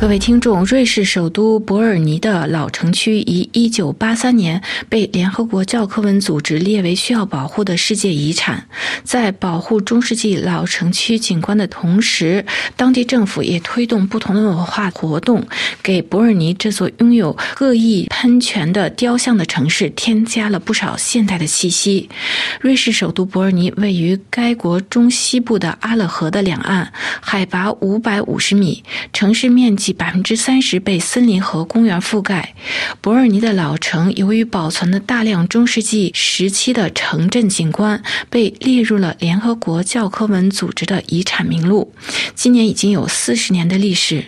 各位听众，瑞士首都伯尔尼的老城区于1983年被联合国教科文组织列为需要保护的世界遗产。在保护中世纪老城区景观的同时，当地政府也推动不同的文化活动，给伯尔尼这座拥有各异喷泉的雕像的城市添加了不少现代的气息。瑞士首都伯尔尼位于该国中西部的阿勒河的两岸，海拔550米，城市面积。百分之三十被森林和公园覆盖。伯尔尼的老城由于保存了大量中世纪时期的城镇景观，被列入了联合国教科文组织的遗产名录。今年已经有四十年的历史。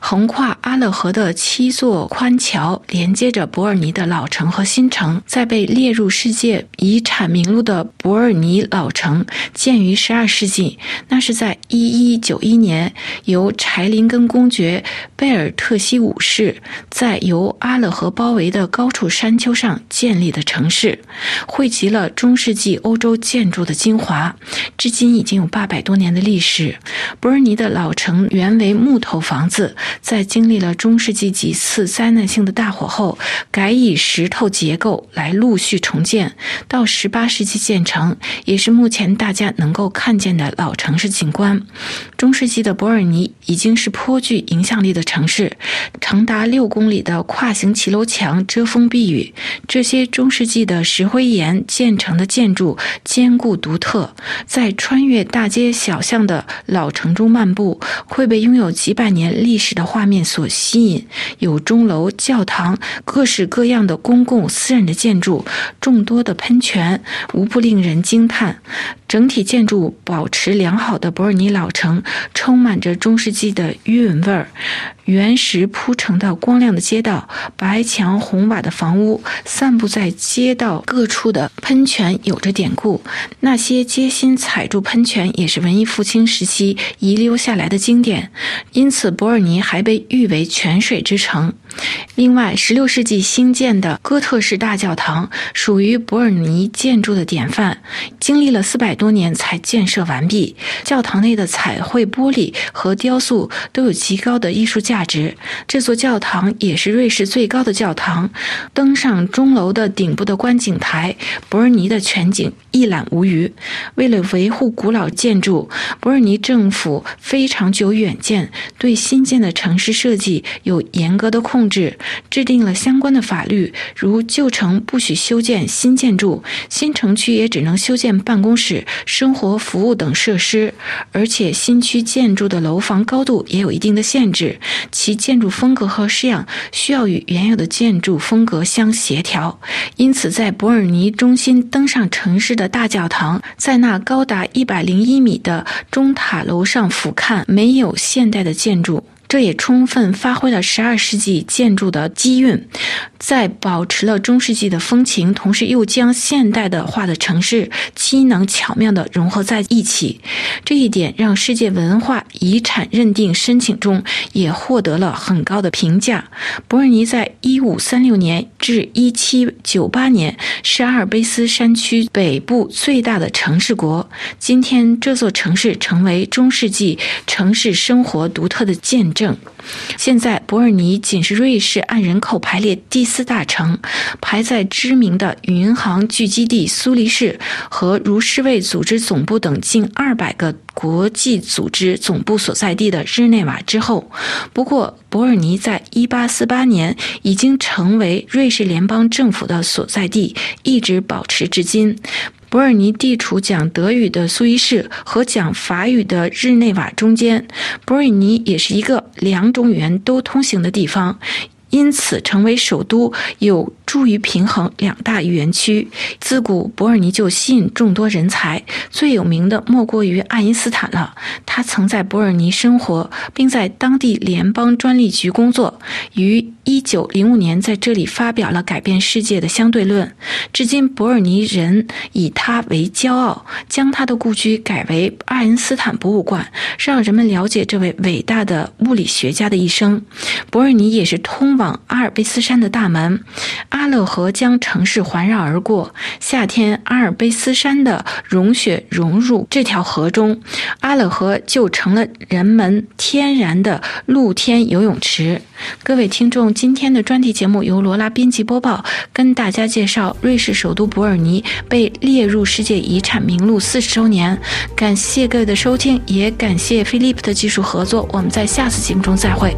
横跨阿勒河的七座宽桥连接着伯尔尼的老城和新城。在被列入世界遗产名录的伯尔尼老城建于十二世纪，那是在一一九一年由柴林根公爵。贝尔特西五世在由阿勒河包围的高处山丘上建立的城市，汇集了中世纪欧洲建筑的精华，至今已经有八百多年的历史。伯尔尼的老城原为木头房子，在经历了中世纪几次灾难性的大火后，改以石头结构来陆续重建，到十八世纪建成，也是目前大家能够看见的老城市景观。中世纪的伯尔尼已经是颇具影响力的城市，长达六公里的跨形骑楼墙遮风避雨，这些中世纪的石灰岩建成的建筑坚固独特。在穿越大街小巷的老城中漫步，会被拥有几百年历史的画面所吸引。有钟楼、教堂，各式各样的公共、私人的建筑，众多的喷泉，无不令人惊叹。整体建筑保持良好的伯尔尼老城，充满着中世纪的韵味儿。原石铺成的光亮的街道，白墙红瓦的房屋，散布在街道各处的喷泉有着典故。那些街心踩住喷泉，也是文艺复兴时期遗留下来的经典。因此，伯尔尼还被誉为泉水之城。另外，16世纪兴建的哥特式大教堂属于伯尔尼建筑的典范，经历了四百多年才建设完毕。教堂内的彩绘玻璃和雕塑都有极高的艺术价值。这座教堂也是瑞士最高的教堂。登上钟楼的顶部的观景台，伯尔尼的全景一览无余。为了维护古老建筑，伯尔尼政府非常具有远见，对新建的城市设计有严格的。控制制定了相关的法律，如旧城不许修建新建筑，新城区也只能修建办公室、生活服务等设施。而且新区建筑的楼房高度也有一定的限制，其建筑风格和式样需要与原有的建筑风格相协调。因此，在伯尔尼中心登上城市的大教堂，在那高达一百零一米的中塔楼上俯瞰，没有现代的建筑。这也充分发挥了十二世纪建筑的机运，在保持了中世纪的风情，同时又将现代的化的城市机能巧妙地融合在一起。这一点让世界文化遗产认定申请中也获得了很高的评价。伯尔尼在一五三六年至一七九八年是阿尔卑斯山区北部最大的城市国。今天，这座城市成为中世纪城市生活独特的见证。Junk. 现在，伯尔尼仅是瑞士按人口排列第四大城，排在知名的银行聚集地苏黎世和如世卫组织总部等近二百个国际组织总部所在地的日内瓦之后。不过，伯尔尼在一八四八年已经成为瑞士联邦政府的所在地，一直保持至今。伯尔尼地处讲德语的苏黎世和讲法语的日内瓦中间，伯尔尼也是一个两中原都通行的地方。因此，成为首都有助于平衡两大语言区。自古，伯尔尼就吸引众多人才，最有名的莫过于爱因斯坦了。他曾在伯尔尼生活，并在当地联邦专利局工作。于一九零五年在这里发表了改变世界的相对论。至今，伯尔尼人以他为骄傲，将他的故居改为爱因斯坦博物馆，让人们了解这位伟大的物理学家的一生。伯尔尼也是通往阿尔卑斯山的大门。阿阿勒河将城市环绕而过。夏天，阿尔卑斯山的融雪融入这条河中，阿勒河就成了人们天然的露天游泳池。各位听众，今天的专题节目由罗拉编辑播报，跟大家介绍瑞士首都伯尔尼被列入世界遗产名录四十周年。感谢各位的收听，也感谢飞利浦的技术合作。我们在下次节目中再会。